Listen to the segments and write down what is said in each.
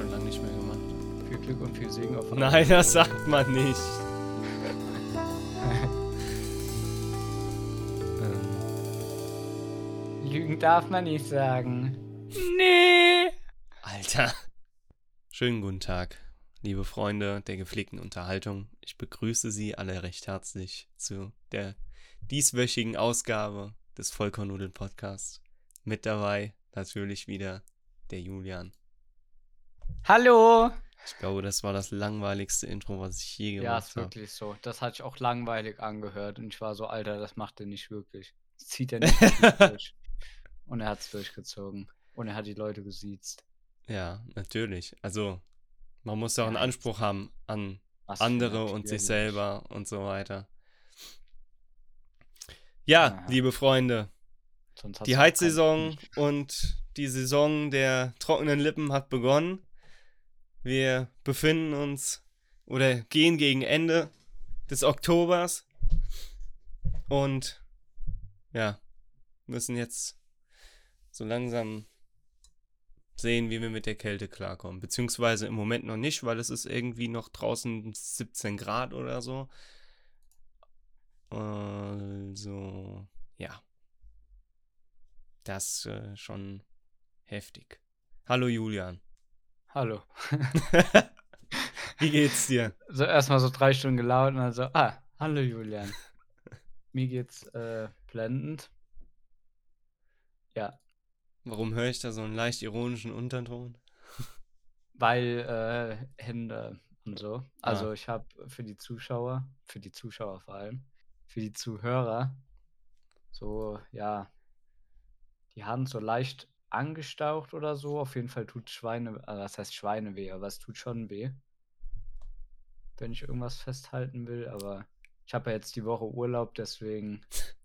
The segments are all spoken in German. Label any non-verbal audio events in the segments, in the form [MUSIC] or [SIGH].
schon lange nicht mehr gemacht. Viel Glück und viel Segen auf Nein, das sagt man nicht. ähm, Lügen darf man nicht sagen. nee. Alter. Schönen guten Tag, liebe Freunde der gepflegten Unterhaltung. Ich begrüße Sie alle recht herzlich zu der dieswöchigen Ausgabe des Vollkornnudeln Podcasts. Mit dabei natürlich wieder der Julian. Hallo! Ich glaube, das war das langweiligste Intro, was ich je Ja, gemacht ist habe. wirklich so. Das hat sich auch langweilig angehört und ich war so, Alter, das macht er nicht wirklich. Das zieht er nicht wirklich [LAUGHS] durch. Und er hat es durchgezogen. Und er hat die Leute gesiezt. Ja, natürlich. Also, man muss auch einen Ja, Anspruch haben an Was andere und sich selber und so weiter. Ja, Aha. liebe Freunde, die Heizsaison und die Saison der trockenen Lippen hat begonnen. Wir befinden uns oder gehen gegen Ende des Oktobers und ja, müssen jetzt so langsam sehen, wie wir mit der Kälte klarkommen. Beziehungsweise im Moment noch nicht, weil es ist irgendwie noch draußen 17 Grad oder so. Also, ja. Das äh, schon heftig. Hallo Julian. Hallo. Wie geht's dir? So erstmal so drei Stunden gelaunt und dann so, ah, hallo Julian. [LAUGHS] Mir geht's äh, blendend. Ja, Warum höre ich da so einen leicht ironischen Unterton? [LAUGHS] weil äh, Hände und so. Also Ah. ich habe für die Zuschauer, für die Zuschauer vor allem, für die Zuhörer, so, ja, die Hand so leicht angestaucht oder so. Auf jeden Fall tut Schweine, also das heißt Schweine weh, aber es tut schon weh. Wenn ich irgendwas festhalten will, aber ich habe ja jetzt die Woche Urlaub, deswegen [LAUGHS]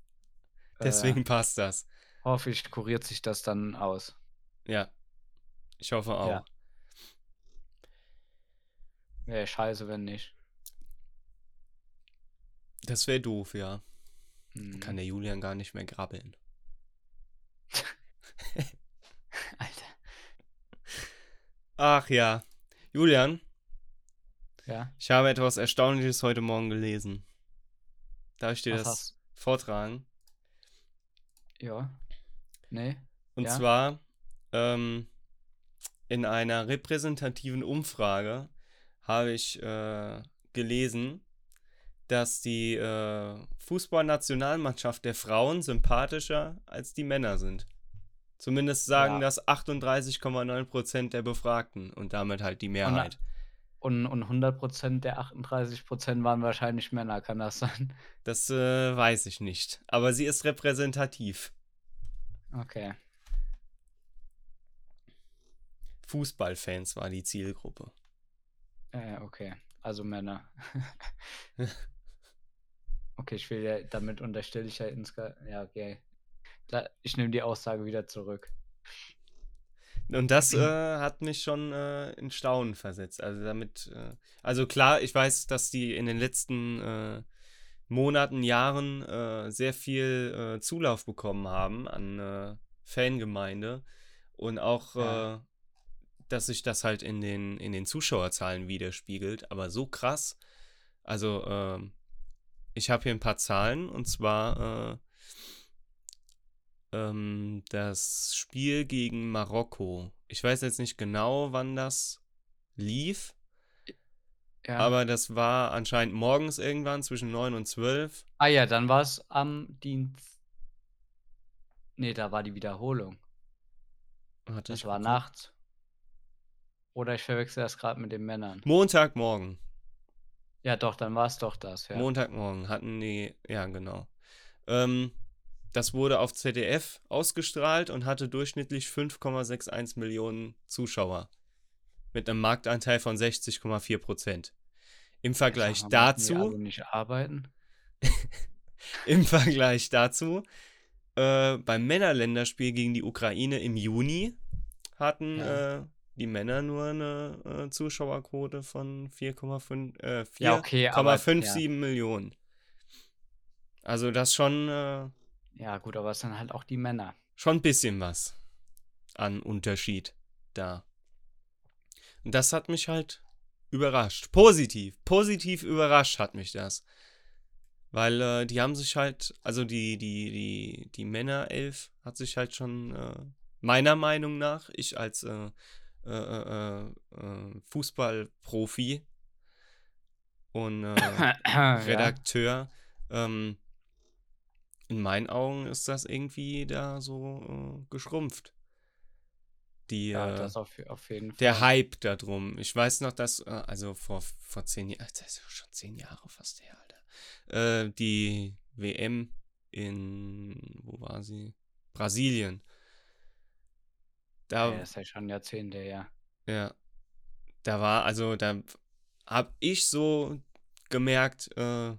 Deswegen äh, passt das. hoffe ich, kuriert sich das dann aus. Ja. Ich hoffe auch. Ja. Wäre scheiße, wenn nicht. Das wäre doof, ja. Mhm. Kann der Julian gar nicht mehr grabbeln. [LAUGHS] Ach ja. Julian, Ja. ich habe etwas Erstaunliches heute Morgen gelesen. Darf ich dir Was das hast vortragen? Ja. Nee. Und Ja. zwar ähm, in einer repräsentativen Umfrage habe ich äh, gelesen, dass die äh, Fußballnationalmannschaft der Frauen sympathischer als die Männer sind. Zumindest sagen Ja. das 38,9% der Befragten und damit halt die Mehrheit. Und, und 100% der 38% waren wahrscheinlich Männer, kann das sein? Das äh, weiß ich nicht. Aber sie ist repräsentativ. Okay. Fußballfans war die Zielgruppe. Äh, okay. Also Männer. [LAUGHS] okay, ich will ja, damit unterstelle ich ja insgesamt. Ja, okay. Ich nehme die Aussage wieder zurück. Und das äh, hat mich schon äh, in Staunen versetzt. Also damit, äh, also klar, ich weiß, dass die in den letzten äh, Monaten, Jahren äh, sehr viel äh, Zulauf bekommen haben an Fangemeinde und auch, Ja. äh, dass sich das halt in den, in den Zuschauerzahlen widerspiegelt. Aber so krass. Also, ähm, ich habe hier ein paar Zahlen und zwar äh, ähm, das Spiel gegen Marokko. Ich weiß jetzt nicht genau, wann das lief, Ja. aber das war anscheinend morgens irgendwann zwischen 9 und 12. ah ja, dann war es am Dienst. Nee, da war die Wiederholung. Warte, Das war nachts. Oder ich verwechsel das gerade mit den Männern. Montagmorgen. Ja, doch, dann war es doch das, ja. Montagmorgen hatten die, ja genau. Ähm, das wurde auf ZDF ausgestrahlt und hatte durchschnittlich 5,61 Millionen Zuschauer. Mit einem Marktanteil von 60,4 Prozent. Im Vergleich die dazu alle nicht arbeiten? [LAUGHS] Im Vergleich dazu, äh, beim Männerländerspiel gegen die Ukraine im Juni hatten Ja. äh, die Männer nur eine äh, Zuschauerquote von 4,5 äh, Ja, okay, aber- 4,57 Millionen. Also das schon, äh, Ja, gut, aber es sind halt auch die Männer. schon ein bisschen was an Unterschied da. Und das hat mich halt überrascht. Positiv. Positiv überrascht hat mich das. Weil äh, die haben sich halt, also die, die, die, die Männerelf hat sich halt schon, äh, meiner Meinung nach, ich als äh, äh, äh, äh Fußballprofi und [COUGHS] Redakteur, ja. ähm, in meinen Augen ist das irgendwie da so geschrumpft. Die, ja, das auf, auf jeden Fall. Der Hype darum. Ich weiß noch, dass, also vor, vor zehn Jahren, das ist schon zehn Jahre fast her, äh, die WM in, wo war sie? Brasilien. Da, ja, das ist ja schon Jahrzehnte, ja. Ja. Da war, also da habe ich so gemerkt, äh,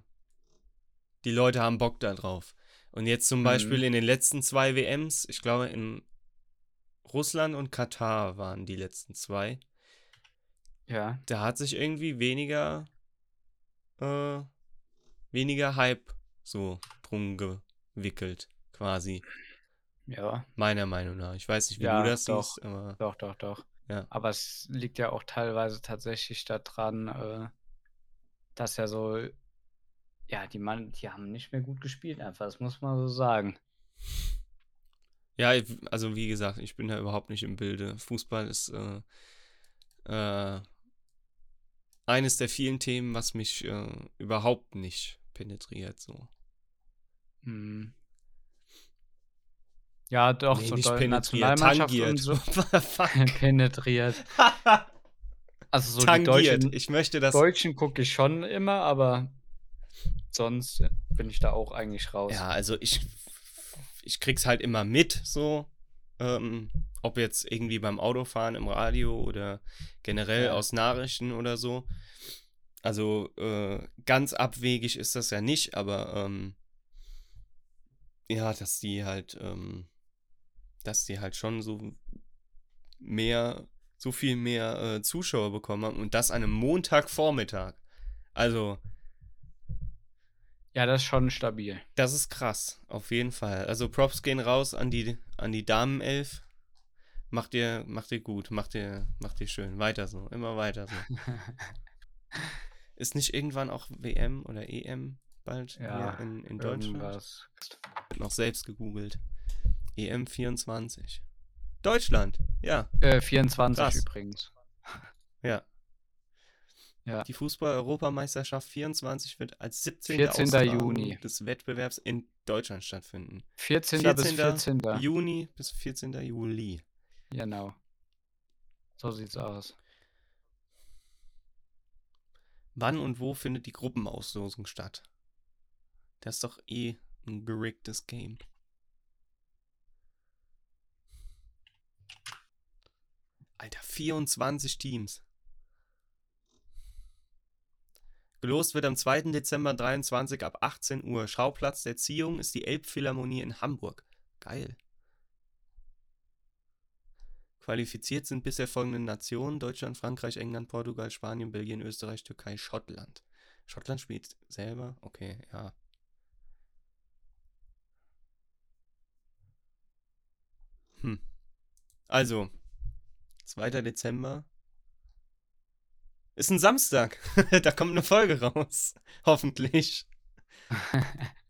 die Leute haben Bock da drauf. Und jetzt zum mhm. Beispiel in den letzten zwei WMs, ich glaube in Russland und Katar waren die letzten zwei. Ja. Da hat sich irgendwie weniger äh, weniger Hype so drum gewickelt, quasi. Ja. Meiner Meinung nach. Ich weiß nicht, wie ja, du das doch, siehst, aber. Doch, doch, doch. Ja. Aber es liegt ja auch teilweise tatsächlich daran, äh, dass ja so, ja, die Mann, die haben nicht mehr gut gespielt, einfach, das muss man so sagen. Ja, also wie gesagt, ich bin da überhaupt nicht im Bilde. Fußball ist äh, äh, eines der vielen Themen, was mich äh, überhaupt nicht penetriert, so. Hm. Ja, doch, nee, so nicht penetriert, tangiert. So [LAUGHS] [LAUGHS] penetriert. [LAUGHS] Also so tangiert. die Deutschen, ich möchte das. Deutschen gucke ich schon immer, aber sonst bin ich da auch eigentlich raus. Ja, also ich, ich krieg's halt immer mit, so. Ähm, ob jetzt irgendwie beim Autofahren im Radio oder generell ja. aus Nachrichten oder so. Also äh, ganz abwegig ist das ja nicht, aber ähm, ja, dass die halt, ähm, dass die halt schon so mehr, so viel mehr äh, Zuschauer bekommen haben und das an einem Montagvormittag. Also. Ja, das ist schon stabil. Das ist krass, auf jeden Fall. Also Props gehen raus an die, an die Damenelf. Macht ihr, macht ihr gut, macht ihr, macht ihr schön. Weiter so, immer weiter so. [LAUGHS] Ist nicht irgendwann auch WM oder EM bald ja, hier in, in Deutschland? Irgendwas. Noch selbst gegoogelt. EM 24. Deutschland, ja. Äh, 24 Krass. übrigens. Ja. Ja. Die Fußball-Europameisterschaft 24 wird als 17. 14. Juni des Wettbewerbs in Deutschland stattfinden. 14. 14. bis 14. Juni bis 14. Juli. Genau. So sieht's aus. Wann und wo findet die Gruppenauslosung statt? Das ist doch eh ein geriggtes Game. Alter, 24 Teams. Gelost wird am 2. Dezember 23 ab 18 Uhr. Schauplatz der Ziehung ist die Elbphilharmonie in Hamburg. Geil. Qualifiziert sind bisher folgende Nationen: Deutschland, Frankreich, England, Portugal, Spanien, Belgien, Österreich, Türkei, Schottland. Schottland spielt selber? Okay, ja. Hm. Also, 2. Dezember. Ist ein Samstag. [LAUGHS] da kommt eine Folge raus. Hoffentlich. [LAUGHS]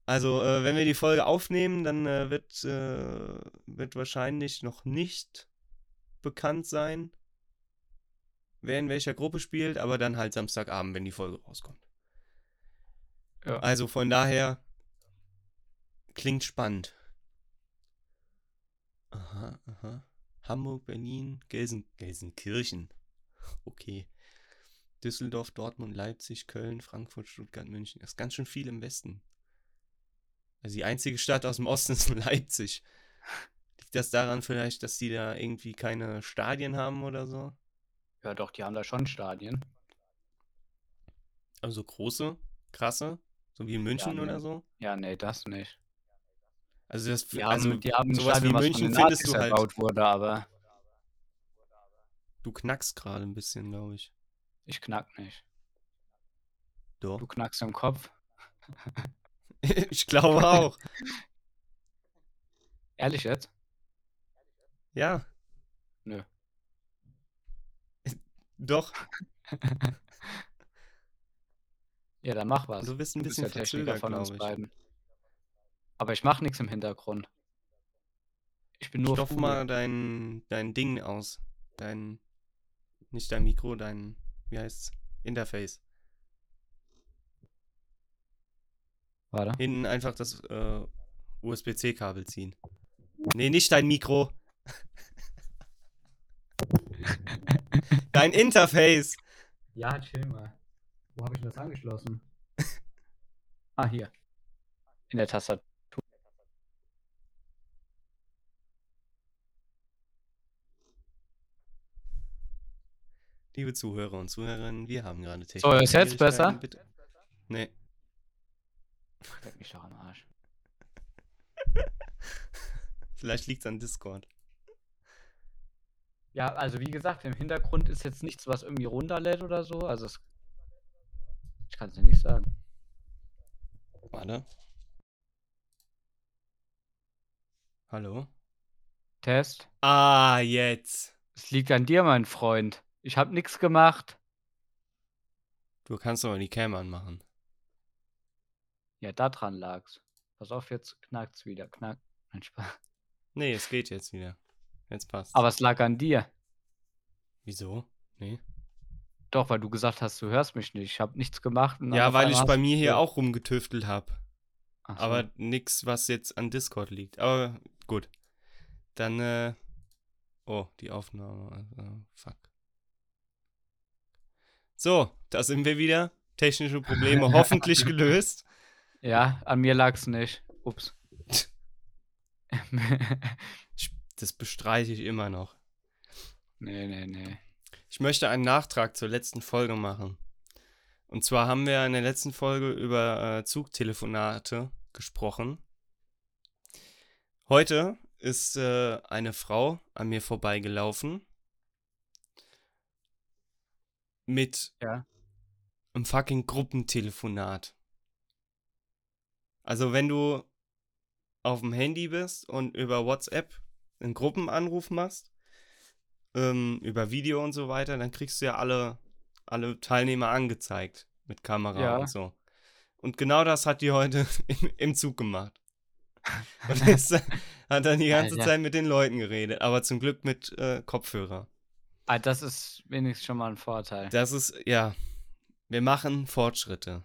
Also, äh, wenn wir die Folge aufnehmen, dann äh, wird, äh, wird wahrscheinlich noch nicht bekannt sein, wer in welcher Gruppe spielt, aber dann halt Samstagabend, wenn die Folge rauskommt. Ja. Also von daher klingt spannend. Aha, aha. Hamburg, Berlin, Gelsen, Gelsenkirchen. Okay. Düsseldorf, Dortmund, Leipzig, Köln, Frankfurt, Stuttgart, München. Das ist ganz schön viel im Westen. Also die einzige Stadt aus dem Osten [LAUGHS] ist Leipzig. Liegt das daran vielleicht, dass die da irgendwie keine Stadien haben oder so? Ja, doch, die haben da schon Stadien. Also große, krasse, so wie in München ja, nee. oder so? Ja, nee, das nicht. Also das die also haben, die haben sowas Stadion, wie München findest du halt. Wurde, aber du knackst gerade ein bisschen, glaube ich. Ich knack nicht. Doch. Du knackst im Kopf. [LAUGHS] ich glaube auch. [LAUGHS] Ehrlich jetzt? Ja. Nö. [LAUGHS] Doch, Ja, dann mach was. du bist ein Du bist bisschen der Techniker von uns ich. beiden. Aber ich mach nichts im Hintergrund. Ich bin nur Stopf Fuge. mal dein, dein Ding aus. Dein, nicht dein Mikro, dein, wie heißt's? Interface. Warte. Hinten einfach das äh, USB-C-Kabel ziehen. Nee, nicht dein Mikro. dein Interface. Ja, chill mal. Wo habe ich das angeschlossen? [LAUGHS] ah, hier. In der Tastatur. Liebe Zuhörer und Zuhörerinnen, wir haben gerade technische So, ist jetzt besser? Bitte. Nee. Leck mich doch am Arsch. [LAUGHS] Vielleicht liegt's an Discord. Ja, also wie gesagt, im Hintergrund ist jetzt nichts, was irgendwie runterlädt oder so. Also es, ich kann es dir nicht sagen. Warte. Hallo? Test. Ah, jetzt. Es liegt an dir, mein Freund. Ich habe nichts gemacht. Du kannst doch mal die Cam anmachen. Ja, daran lag's. Pass auf, jetzt knackt's wieder. Knack. Nein, Spaß. Nee, es geht jetzt wieder. Jetzt passt. Aber es lag an dir. Wieso? Nee. Doch, weil du gesagt hast, du hörst mich nicht. Ich habe nichts gemacht. Ja, weil ich bei mir hier auch rumgetüftelt habe. So. Aber nix, was jetzt an Discord liegt. Aber gut. Dann, äh. Oh, die Aufnahme. Also, fuck. So, da sind wir wieder. Technische Probleme [LAUGHS] hoffentlich gelöst. Ja, an mir lag's nicht. Ups. [LAUGHS] Das bestreite ich immer noch. nee, nee, nee. Ich möchte einen Nachtrag zur letzten Folge machen. Und zwar haben wir in der letzten Folge über äh, Zugtelefonate gesprochen. Heute ist äh, eine Frau an mir vorbeigelaufen mit Ja. einem fucking Gruppentelefonat. Also wenn du auf dem Handy bist und über WhatsApp einen Gruppenanruf machst, ähm, über Video und so weiter, dann kriegst du ja alle, alle Teilnehmer angezeigt mit Kamera Ja. und so. Und genau das hat die heute [LAUGHS] im, im Zug gemacht. Und ist, [LAUGHS] hat dann die ganze Alter. Zeit mit den Leuten geredet, aber zum Glück mit äh, Kopfhörer. Ah, das ist wenigstens schon mal ein Vorteil. Das ist, ja, wir machen Fortschritte.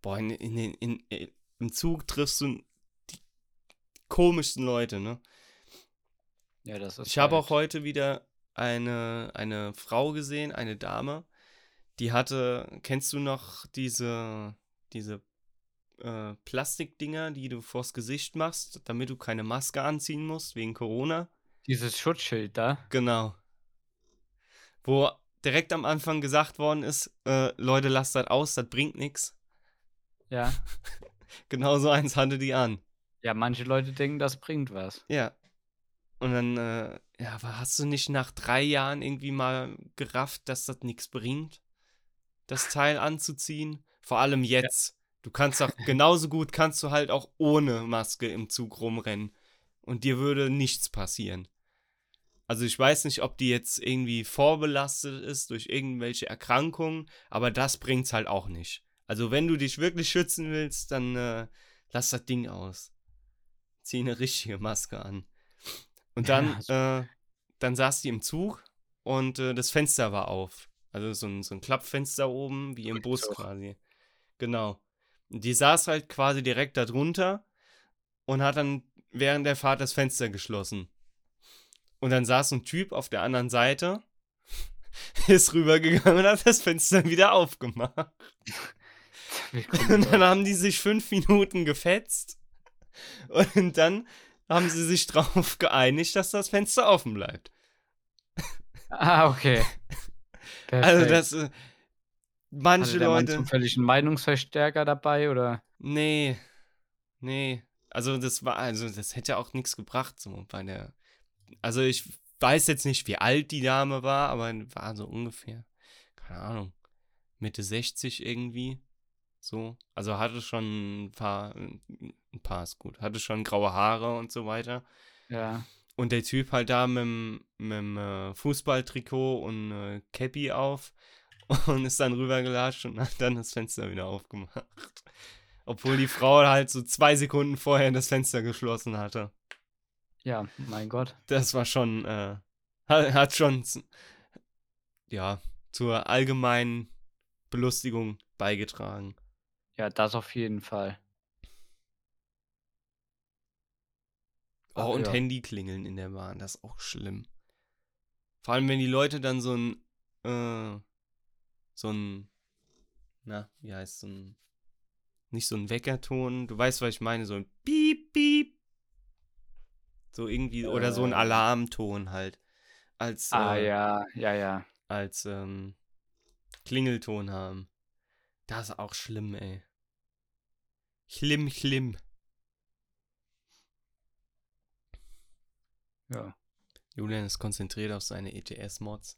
Boah, in, in, in, in, in, im Zug triffst du die komischsten Leute, ne? Ja, das ist Ich habe auch heute wieder eine, eine Frau gesehen, eine Dame, die hatte, kennst du noch diese, diese äh, Plastikdinger, die du vors Gesicht machst, damit du keine Maske anziehen musst wegen Corona? Dieses Schutzschild da. Genau. Wo direkt am Anfang gesagt worden ist, äh, Leute, lasst das aus, das bringt nichts. Ja. [LAUGHS] Genau so eins hatte die an. Ja, manche Leute denken, das bringt was. Ja. Und dann, äh, ja, aber hast du nicht nach drei Jahren irgendwie mal gerafft, dass das nichts bringt, das Teil anzuziehen? Vor allem jetzt. Du kannst doch genauso gut, kannst du halt auch ohne Maske im Zug rumrennen. Und dir würde nichts passieren. Also ich weiß nicht, ob die jetzt irgendwie vorbelastet ist durch irgendwelche Erkrankungen, aber das bringt's halt auch nicht. Also wenn du dich wirklich schützen willst, dann äh, lass das Ding aus. Zieh eine richtige Maske an. Und dann, Ja, so- äh, dann saß die im Zug und äh, das Fenster war auf. Also so ein, so ein Klappfenster oben, wie im Bus quasi. Genau. Und die saß halt quasi direkt da drunter und hat dann während der Fahrt das Fenster geschlossen. Und dann saß ein Typ auf der anderen Seite, [LAUGHS] ist rübergegangen und hat das Fenster wieder aufgemacht. [LAUGHS] Und dann haben die sich fünf Minuten gefetzt. Und dann haben sie sich drauf geeinigt, dass das Fenster offen bleibt. ah, okay. [LAUGHS] Also Perfekt. das, äh, manche Hatte der Mann Leute, zufällig einen Meinungsverstärker dabei oder? nee, nee. Also das war, also das hätte auch nichts gebracht so bei der. Also ich weiß jetzt nicht, wie alt die Dame war, aber war so ungefähr, keine Ahnung, Mitte 60 irgendwie. So. Also hatte schon ein paar, ein paar ist gut, hatte schon graue Haare und so weiter. Ja. Und der Typ halt da mit dem, äh, Fußballtrikot und äh, Cappy auf [LAUGHS] und ist dann rübergelatscht und hat dann das Fenster wieder aufgemacht. Obwohl die Frau halt so zwei Sekunden vorher das Fenster geschlossen hatte. Ja, mein Gott. Das war schon, äh, hat, schon, ja, zur allgemeinen Belustigung beigetragen. Ja, das auf jeden Fall. Oh, Ach, und ja. Handy klingeln in der Bahn, das ist auch schlimm. Vor allem, wenn die Leute dann so ein, äh, so ein, na, wie heißt so ein, nicht so ein Weckerton, du weißt, was ich meine, so ein Piep, Piep. So irgendwie, oder so ein Äh. Alarmton halt. Als, Ah, äh, ja, ja, ja. als, ähm, Klingelton haben. Das ist auch schlimm, ey. Schlimm, schlimm. Ja. Julian ist konzentriert auf seine ETS-Mods.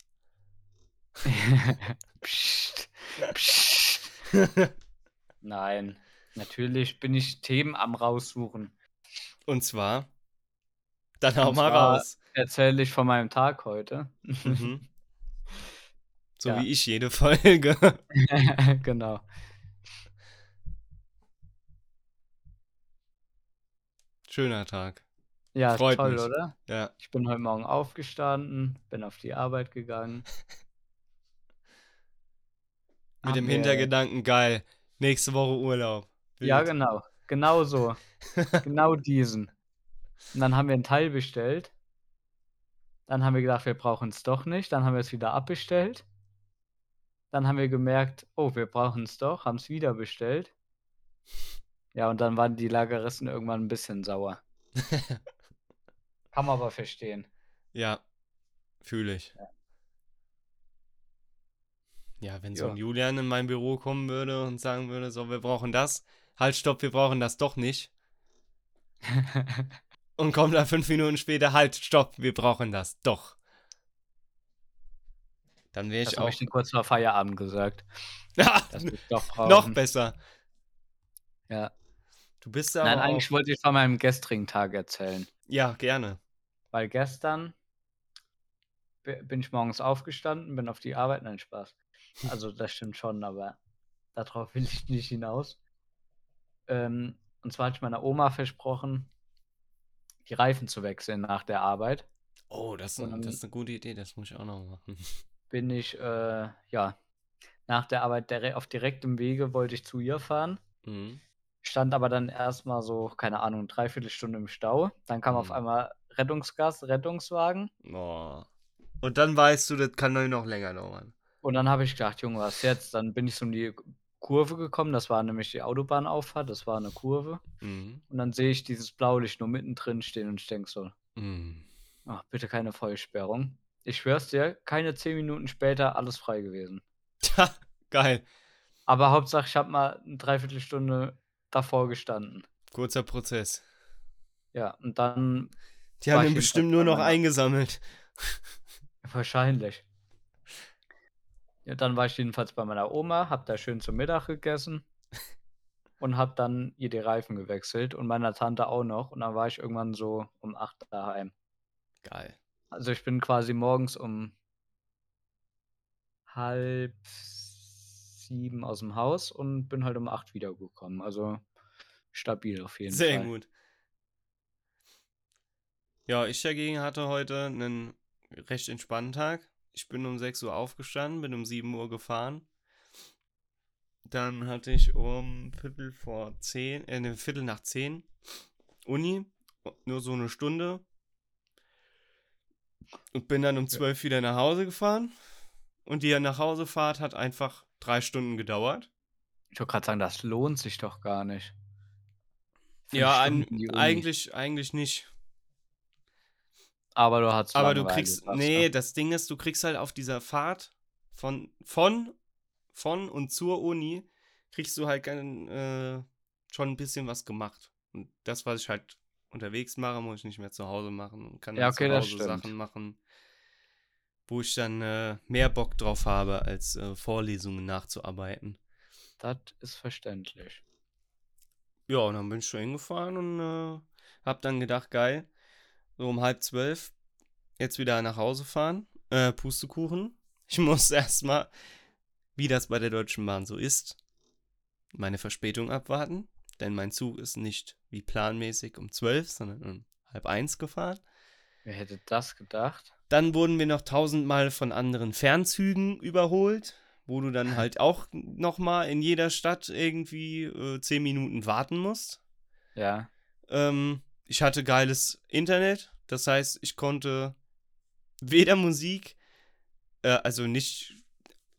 [LAUGHS] Psst, psst. [LAUGHS] Nein, natürlich bin ich Themen am raussuchen. Und zwar, dann hau mal raus. Erzähle ich von meinem Tag heute. Mhm. [LAUGHS] So Ja. wie ich jede Folge. [LAUGHS] genau. Schöner Tag. Ja, Freut toll, mich. oder? Ja. Ich bin heute Morgen aufgestanden, bin auf die Arbeit gegangen. [LAUGHS] Mit dem Hintergedanken, geil. Nächste Woche Urlaub. Ja, Wild. genau. Genau so. genau diesen. Und dann haben wir ein Teil bestellt. Dann haben wir gedacht, wir brauchen es doch nicht. Dann haben wir es wieder abbestellt. Dann haben wir gemerkt, oh, wir brauchen es doch, haben es wieder bestellt. Ja, und dann waren die Lageristen irgendwann ein bisschen sauer. [LAUGHS] Kann man aber verstehen. Ja, fühle ich. Ja, wenn so Ja. ein Julian in mein Büro kommen würde und sagen würde, so, wir brauchen das. Halt, stopp, wir brauchen das doch nicht. [LAUGHS] Und kommt da fünf Minuten später, halt, stopp, wir brauchen das doch. Dann wäre Das ich habe auch. ich dir kurz vor Feierabend gesagt. [LAUGHS] Ja, brauchen. noch besser. Ja. Du bist aber Nein, eigentlich wollte ich von meinem gestrigen Tag erzählen. Ja, gerne. Weil gestern bi- bin ich morgens aufgestanden, bin auf die Arbeit. Nein, Spaß. Also [LAUGHS] das stimmt schon, aber darauf will ich nicht hinaus. Ähm, und zwar hatte ich meiner Oma versprochen, die Reifen zu wechseln nach der Arbeit. Oh, das ist, Und das ist eine gute Idee, das muss ich auch noch machen. [LAUGHS] Bin ich, äh, ja, nach der Arbeit dire auf direktem Wege wollte ich zu ihr fahren. Mhm. Stand aber dann erstmal so, keine Ahnung, dreiviertel Stunde im Stau. Dann kam auf Mhm. einmal Rettungsgas, Rettungswagen. Oh. Und dann weißt du, das kann noch länger dauern. Und dann habe ich gedacht, Junge, was jetzt? Dann bin ich so um die Kurve gekommen. Das war nämlich die Autobahnauffahrt. Das war eine Kurve. Mhm. Und dann sehe ich dieses Blaulicht nur mittendrin stehen und ich denke so, Mhm. ach, bitte keine Vollsperrung. Ich schwör's dir, keine zehn Minuten später alles frei gewesen. Tja, geil. Aber Hauptsache, ich habe mal eine Dreiviertelstunde davor gestanden. Kurzer Prozess. Ja, und dann Die haben ihn bestimmt nur noch eingesammelt. [LAUGHS] wahrscheinlich. Ja, dann war ich jedenfalls bei meiner Oma, hab da schön zum Mittag gegessen und hab dann ihr die Reifen gewechselt und meiner Tante auch noch. Und dann war ich irgendwann so um 8 daheim. Geil. Also ich bin quasi morgens um halb sieben aus dem Haus und bin halt um 8 wiedergekommen. Also stabil auf jeden Sehr Fall. gut. Ja, ich dagegen hatte heute einen recht entspannten Tag. Ich bin um 6 Uhr aufgestanden, bin um 7 Uhr gefahren. Dann hatte ich um Viertel vor 10, äh, ne, Viertel nach 10 Uni, nur so eine Stunde. Und bin dann um 12 wieder nach Hause gefahren. Und die Nachhausefahrt hat einfach drei Stunden gedauert. Ich wollte gerade sagen, das lohnt sich doch gar nicht. Fünf Ja, Uni. eigentlich, eigentlich nicht. Aber du hast Aber du kriegst, nee, du. das Ding ist, du kriegst halt auf dieser Fahrt von, von, von und zur Uni, kriegst du halt gern, äh, schon ein bisschen was gemacht. Und das, was ich halt unterwegs mache, muss ich nicht mehr zu Hause machen und kann Ja, okay, zu Hause. Sachen machen, wo ich dann äh, mehr Bock drauf habe, als äh, Vorlesungen nachzuarbeiten. Das ist verständlich. Ja, und dann bin ich schon hingefahren und äh, hab dann gedacht, geil, so um halb zwölf, jetzt wieder nach Hause fahren. Äh, Pustekuchen. Ich [LAUGHS] muss erstmal, wie das bei der Deutschen Bahn so ist, meine Verspätung abwarten. Denn mein Zug ist nicht wie planmäßig um zwölf, sondern um halb eins gefahren. Wer hätte das gedacht? Dann wurden wir noch tausendmal von anderen Fernzügen überholt, wo du dann halt [LAUGHS] auch nochmal in jeder Stadt irgendwie äh, zehn Minuten warten musst. Ja. Ähm, ich hatte geiles Internet, das heißt, ich konnte weder Musik, äh, also nicht,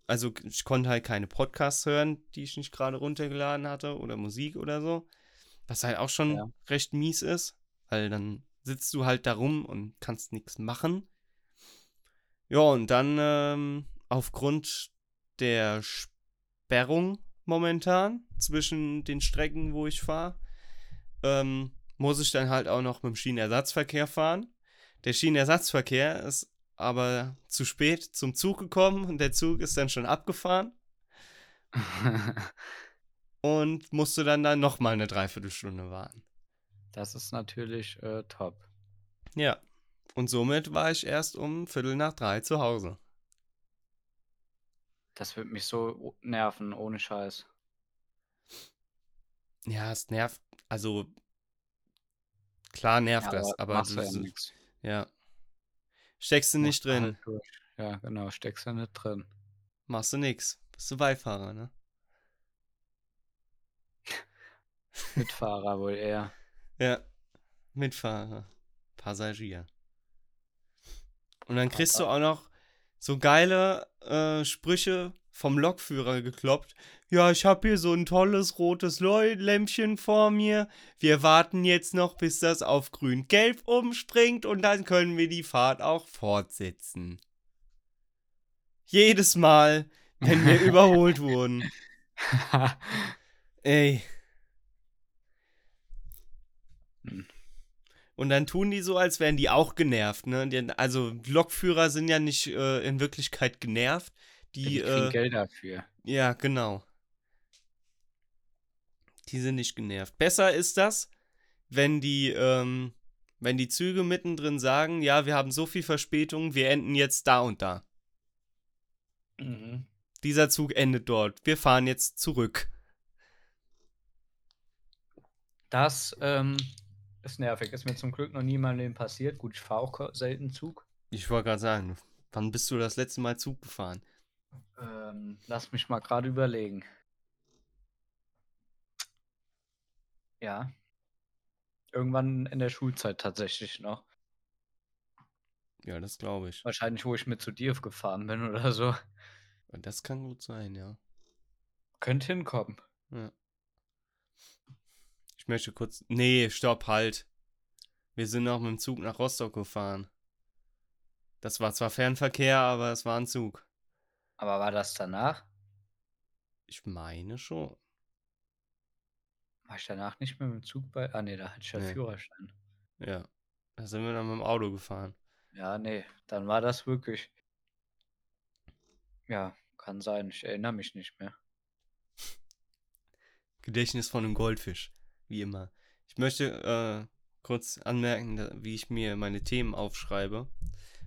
also ich konnte halt keine Podcasts hören, die ich nicht gerade runtergeladen hatte oder Musik oder so, was halt auch schon Ja. recht mies ist, weil dann sitzt du halt da rum und kannst nichts machen. Ja, und dann ähm, aufgrund der Sperrung momentan zwischen den Strecken, wo ich fahre, ähm, muss ich dann halt auch noch mit dem Schienenersatzverkehr fahren. Der Schienenersatzverkehr ist aber zu spät zum Zug gekommen und der Zug ist dann schon abgefahren [LAUGHS] und musste dann dann nochmal eine Dreiviertelstunde warten. das ist natürlich äh, top. Ja, und somit war ich erst um Viertel nach drei zu Hause. Das wird mich so nerven, ohne Scheiß. Ja, es nervt, also klar nervt das, aber machst du ja nix. ja. Steckst du nicht drin. Ja, genau, steckst du nicht drin. machst du nix. Bist du Beifahrer, ne? [LAUGHS] Mitfahrer wohl eher. Ja, Mitfahrer, Passagier. Und dann kriegst du auch noch so geile äh, Sprüche vom Lokführer gekloppt. Ja, ich habe hier so ein tolles rotes Lämpchen vor mir. Wir warten jetzt noch, bis das auf grün-gelb umspringt und dann können wir die Fahrt auch fortsetzen. Jedes Mal, wenn wir [LAUGHS] überholt wurden. [LAUGHS] Ey. Hm. Und dann tun die so, als wären die auch genervt, ne? Also Lokführer sind ja nicht äh, in Wirklichkeit genervt. Die, Die kriegen äh, Geld dafür. ja, genau. Die sind nicht genervt. Besser ist das, wenn die, ähm, wenn die Züge mittendrin sagen, ja, wir haben so viel Verspätung, wir enden jetzt da und da. Mhm. Dieser Zug endet dort. Wir fahren jetzt zurück. Das ähm, ist nervig. Ist mir zum Glück noch nie in meinem Leben passiert. Gut, ich fahre auch selten Zug. Ich wollte gerade sagen, wann bist du das letzte Mal Zug gefahren? Ähm, lass mich mal gerade überlegen. Ja. Irgendwann in der Schulzeit tatsächlich noch. Ja, das glaube ich. Wahrscheinlich, wo ich mit zu dir gefahren bin oder so. Das kann gut sein, ja. Könnte hinkommen. Ja. Ich möchte kurz. Nee, stopp, halt. Wir sind noch mit dem Zug nach Rostock gefahren. Das war zwar Fernverkehr, aber es war ein Zug. Aber war das danach? Ich meine schon. War ich danach nicht mehr mit dem Zug bei. Ah, nee, da hatte ich ja Nee. Führerschein. Ja. Da sind wir dann mit dem Auto gefahren. Ja, nee, dann war das wirklich. Ja, kann sein. Ich erinnere mich nicht mehr. [LAUGHS] Gedächtnis von einem Goldfisch. Wie immer. Ich möchte äh, kurz anmerken, wie ich mir meine Themen aufschreibe.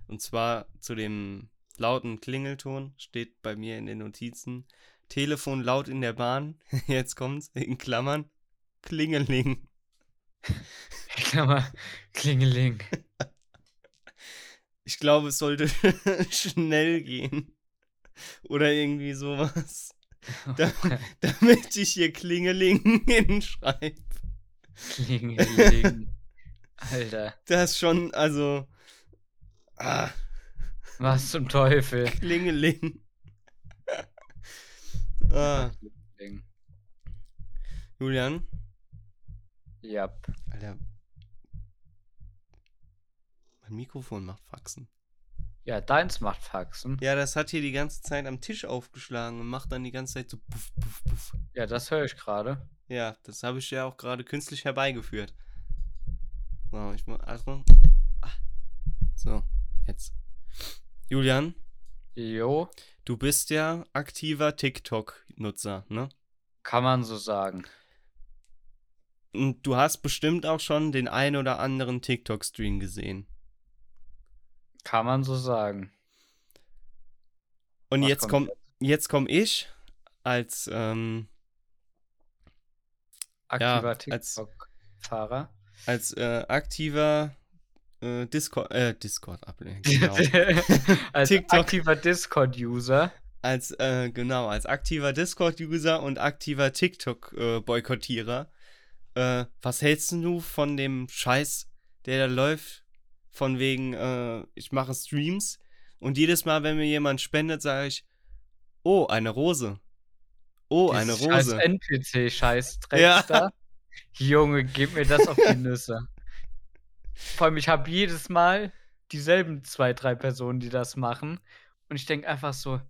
Und zwar zu dem lauten Klingelton steht bei mir in den Notizen Telefon laut in der Bahn. [LAUGHS] Jetzt kommt's in Klammern. Klingeling. Klammer, Klingeling. Ich glaube, es sollte [LAUGHS] schnell gehen. Oder irgendwie sowas. [LAUGHS] Da, damit ich hier Klingeling hinschreibe. Klingeling. Alter, Das ist schon, also. Ah, was zum Teufel? [LAUGHS] Klingeling. [LAUGHS] ah, Klingeling. Julian, Ja, Alter. Mein Mikrofon macht Faxen. ja, deins macht Faxen. Ja, das hat hier die ganze Zeit am Tisch aufgeschlagen und macht dann die ganze Zeit so puff, puff, puff. Ja, das höre ich gerade. Ja, das habe ich ja auch gerade künstlich herbeigeführt. So, ich mach. Achtung. Ah. So, jetzt. Julian, Jo, du bist ja aktiver TikTok-Nutzer, ne? kann man so sagen. Und du hast bestimmt auch schon den ein oder anderen TikTok-Stream gesehen. Kann man so sagen. Und Was jetzt komm, jetzt komm ich als ähm, Aktiver als- TikTok-Fahrer. als äh, aktiver äh, Discord äh, Discord Ableger, [LAUGHS] genau. Als TikTok. aktiver Discord-User. als äh, genau als aktiver Discord-User und aktiver TikTok-Boykottierer. Äh, was hältst du von dem Scheiß, der da läuft? Von wegen, äh, ich mache Streams und jedes Mal, wenn mir jemand spendet, sage ich, oh, eine Rose. Oh, eine Dieses scheiß Rose. NPC-Scheiß Ja. da. Junge, gib mir das auf die [LAUGHS] Nüsse. Vor allem, ich habe jedes Mal dieselben zwei, drei Personen, die das machen. Und ich denke einfach so,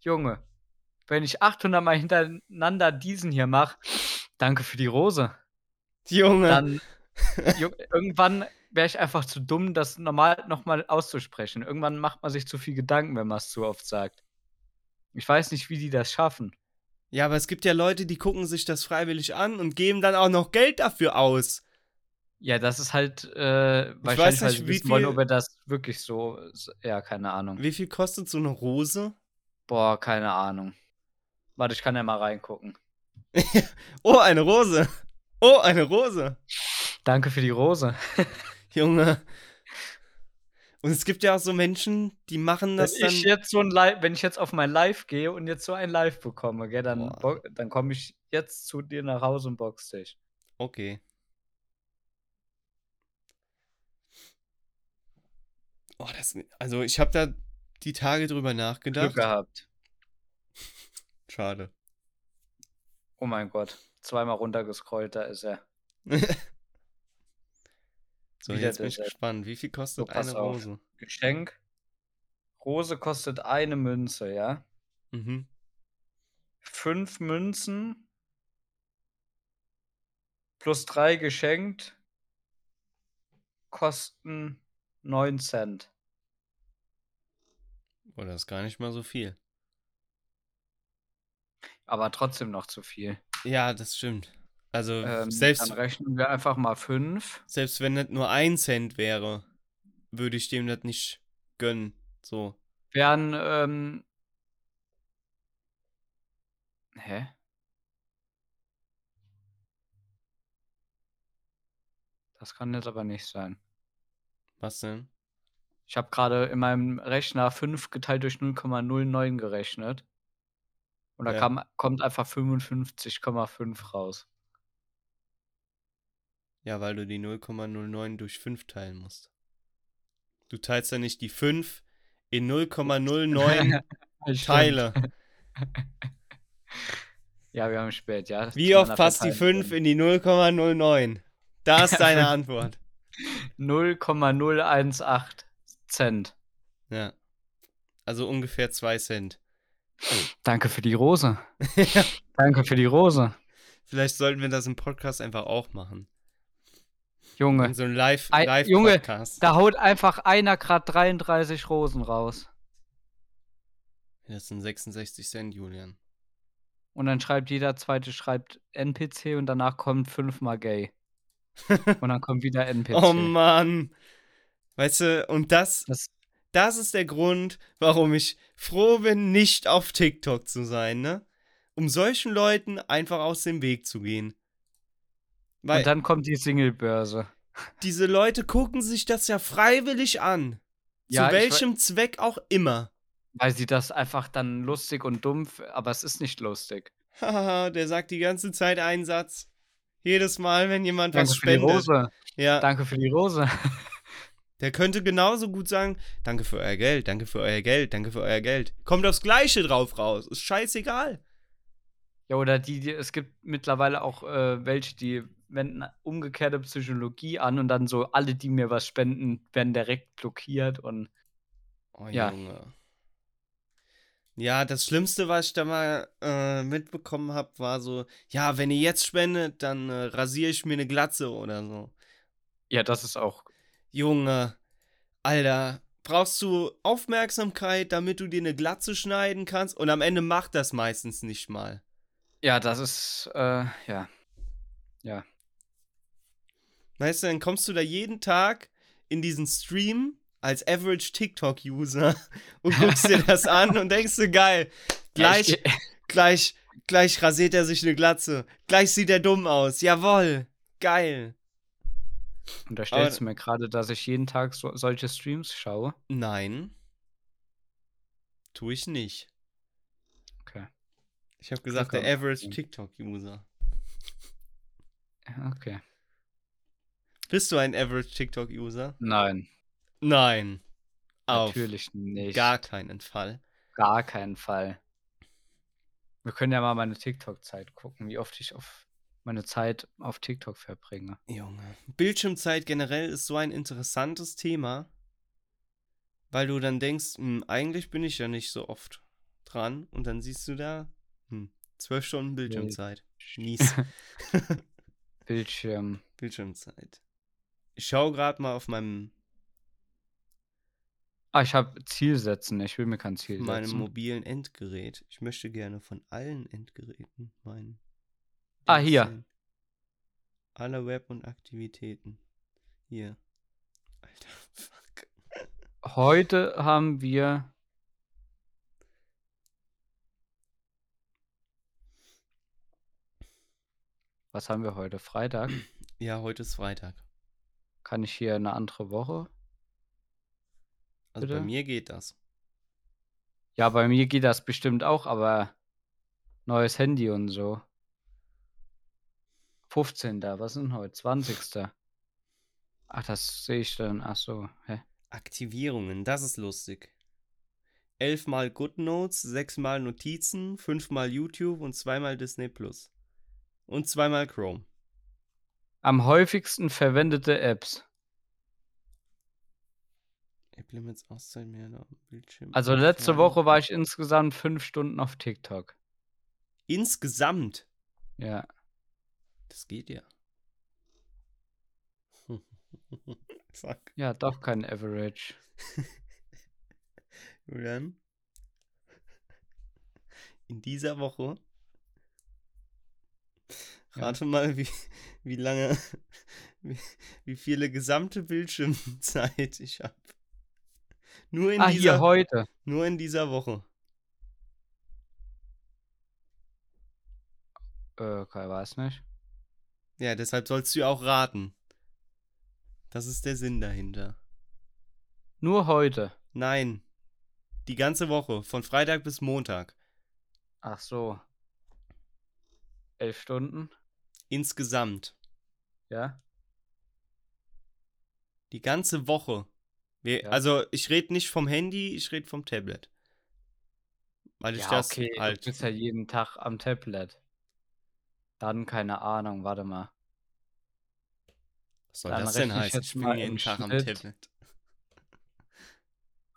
Junge, wenn ich 800 Mal hintereinander diesen hier mache, danke für die Rose. Junge. Dann [LAUGHS] irgendwann wäre ich einfach zu dumm, das normal nochmal auszusprechen. Irgendwann macht man sich zu viel Gedanken, wenn man es zu oft sagt. Ich weiß nicht, wie die das schaffen. Ja, aber es gibt ja Leute, die gucken sich das freiwillig an und geben dann auch noch Geld dafür aus. Ja, das ist halt äh, wahrscheinlich, weiß weil nicht, sie wie wollen, viel- ob er das wirklich so. Ja, keine Ahnung. Wie viel kostet so eine Rose? Boah, keine Ahnung. Warte, ich kann ja mal reingucken. [LAUGHS] Oh, eine Rose. Oh, eine Rose. Danke für die Rose. [LAUGHS] Junge. Und es gibt ja auch so Menschen, die machen das wenn dann. ich jetzt so ein Live, wenn ich jetzt auf mein Live gehe und jetzt so ein Live bekomme, gell, dann, dann komme ich jetzt zu dir nach Hause und box dich. Okay. Oh, das. Also, ich habe da die Tage drüber Glück nachgedacht. gehabt. Schade. Oh mein Gott. Zweimal runtergescrollt, da ist er. [LAUGHS] So, Wieder jetzt bin ich gespannt. Wie viel kostet So, eine auf. Rose? Geschenk. Rose kostet eine Münze, ja? Mhm. Fünf Münzen plus drei geschenkt kosten 9 Cent. Oh, das ist gar nicht mal so viel. Aber trotzdem noch zu viel. Ja, das stimmt. Also, Ähm, selbst, Dann rechnen wir einfach mal 5. selbst wenn das nur ein Cent wäre, würde ich dem das nicht gönnen. So. Wären, ähm. Hä? Das kann jetzt aber nicht sein. Was denn? Ich habe gerade in meinem Rechner 5 geteilt durch 0,09 gerechnet. Und da Ja. kam, kommt einfach 55,5 raus. Ja, weil du die 0,09 durch 5 teilen musst. Du teilst ja nicht die 5 in 0,09 [LAUGHS] Stimmt. Teile. [LAUGHS] Ja, wir haben spät, ja. Wie oft passt die 5 in die 0,09? Da ist [LAUGHS] deine Antwort. 0,018 Cent. Ja. Also ungefähr 2 Cent. [LAUGHS] Danke für die Rose. [LAUGHS] Danke für die Rose. Vielleicht sollten wir das im Podcast einfach auch machen. Junge, In so einem Live- Ei- Junge, Live-Podcast. da haut einfach einer grad 33 Rosen raus. das sind 66 Cent, Julian. Und dann schreibt jeder zweite schreibt NPC und danach kommt fünfmal gay. [LAUGHS] Und dann kommt wieder NPC. Oh Mann. Weißt du, und das, Das- das ist der Grund, warum ich froh bin, nicht auf TikTok zu sein, ne? Um solchen Leuten einfach aus dem Weg zu gehen. Weil und dann kommt die Singlebörse. diese Leute gucken sich das ja freiwillig an. Ja, zu welchem Zweck auch immer. Weil sie das einfach dann lustig und dumpf, aber es ist nicht lustig. Haha, der sagt die ganze Zeit einen Satz. Jedes Mal, wenn jemand Danke was für die spendet. Rose. Ja, Danke für die Rose. Der könnte genauso gut sagen, danke für euer Geld, danke für euer Geld, danke für euer Geld. Kommt aufs Gleiche drauf raus. Ist scheißegal. Ja, oder die, die es gibt mittlerweile auch äh, welche, die wenden umgekehrte Psychologie an und dann so alle, die mir was spenden, werden direkt blockiert und Oh, Ja. Junge. Ja, das Schlimmste, was ich da mal äh, mitbekommen habe, war so, ja, wenn ihr jetzt spendet, dann äh, rasiere ich mir eine Glatze oder so. ja, das ist auch. Junge, Alter, brauchst du Aufmerksamkeit, damit du dir eine Glatze schneiden kannst? Und am Ende macht das meistens nicht mal. Ja, das ist, äh, ja. Ja. Weißt du, dann kommst du da jeden Tag in diesen Stream als Average TikTok-User [LAUGHS] und guckst dir das an und denkst du, geil, gleich, Ja, gleich, gleich rasiert er sich eine Glatze. Gleich sieht er dumm aus. Jawoll, geil. Unterstellst du mir gerade, dass ich jeden Tag so, solche Streams schaue? Nein. Tue ich nicht. Okay. Ich habe gesagt, der Glück Average. TikTok-User. Okay. Bist du ein Average TikTok-User? Nein, Nein. Auf natürlich nicht. gar keinen Fall. Gar keinen Fall. Wir können ja mal meine TikTok-Zeit gucken, wie oft ich auf meine Zeit auf TikTok verbringe. Junge. Bildschirmzeit generell ist so ein interessantes Thema, weil du dann denkst, hm, eigentlich bin ich ja nicht so oft dran und dann siehst du da, hm, zwölf Stunden Bildschirmzeit. Mies. [LAUGHS] [LAUGHS] Bildschirm. Bildschirmzeit. Ich schaue gerade mal auf meinem, Ah, ich habe Ziel setzen. Ich will mir kein Ziel meinem setzen. mobilen Endgerät. Ich möchte gerne von allen Endgeräten meinen. Ah, hier. Alle Web und Aktivitäten. Hier. [LAUGHS] Alter, fuck. Heute haben wir. Was haben wir heute? Freitag? [CLEARS THROAT] Ja, heute ist Freitag. Kann ich hier eine andere Woche? Also bei Bitte? mir geht das. Ja, bei mir geht das bestimmt auch, aber neues Handy und so. 15. Was ist denn heute? 20. Ach, das sehe ich dann. Ach so. Hä? Aktivierungen, das ist lustig. Elfmal GoodNotes, sechsmal Notizen, fünfmal YouTube und zweimal Disney Plus. Und zweimal Chrome. Am häufigsten verwendete Apps. App Limits Auszeit mehr Bildschirm. Also letzte. Woche war ich insgesamt fünf Stunden auf TikTok. Insgesamt. Ja. Das geht ja. [LAUGHS] Fuck. Ja, doch kein Average. [LAUGHS] Julian. In dieser Woche. Ja. Rate mal, wie, wie lange, wie, wie viele gesamte Bildschirmzeit ich habe. Nur in Ah, hier dieser, heute. nur in dieser Woche. Äh, okay, weiß nicht. Ja, deshalb sollst du ja auch raten. Das ist der Sinn dahinter. Nur heute. Nein. Die ganze Woche, von Freitag bis Montag. Ach so. Elf Stunden. Insgesamt. Ja. Die ganze Woche. Wir, Ja. Also, ich rede nicht vom Handy, ich rede vom Tablet. Weil ich Ja, das okay. Du halt. bist ja jeden Tag am Tablet. Dann keine Ahnung. Warte mal. Was soll dann das denn heißen? Ich bin jeden Tag am. Tablet.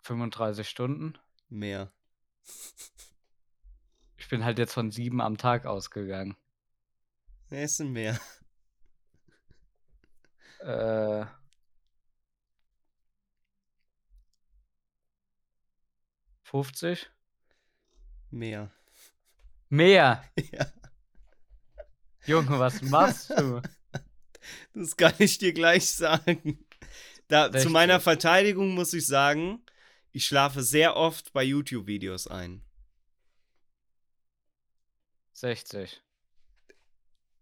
35 Stunden. Mehr. Ich bin halt jetzt von sieben am Tag ausgegangen. Nee, es sind mehr. Äh. Fünfzig? Mehr. Mehr! [LAUGHS] Ja. Junge, was machst du? [LAUGHS] Das kann ich dir gleich sagen. Da, zu 60. meiner Verteidigung muss ich sagen, ich schlafe sehr oft bei YouTube-Videos ein. 60.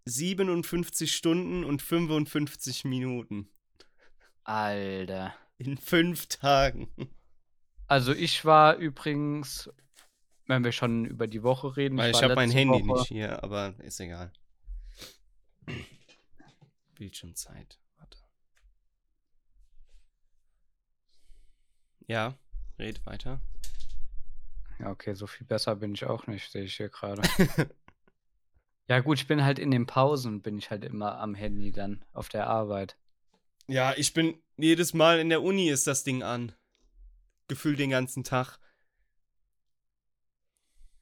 57 Stunden und 55 Minuten. Alter. In fünf Tagen. Also ich war übrigens, wenn wir schon über die Woche reden, Weil ich war habe mein Handy Woche, nicht hier, aber ist egal. Bildschirmzeit. Warte. Ja, red weiter. Ja, okay, so viel besser bin ich auch nicht, sehe ich hier gerade. [LAUGHS] Ja gut, ich bin halt in den Pausen, bin ich halt immer am Handy dann auf der Arbeit. Ja, ich bin jedes Mal in der Uni ist das Ding an. Gefühlt den ganzen Tag.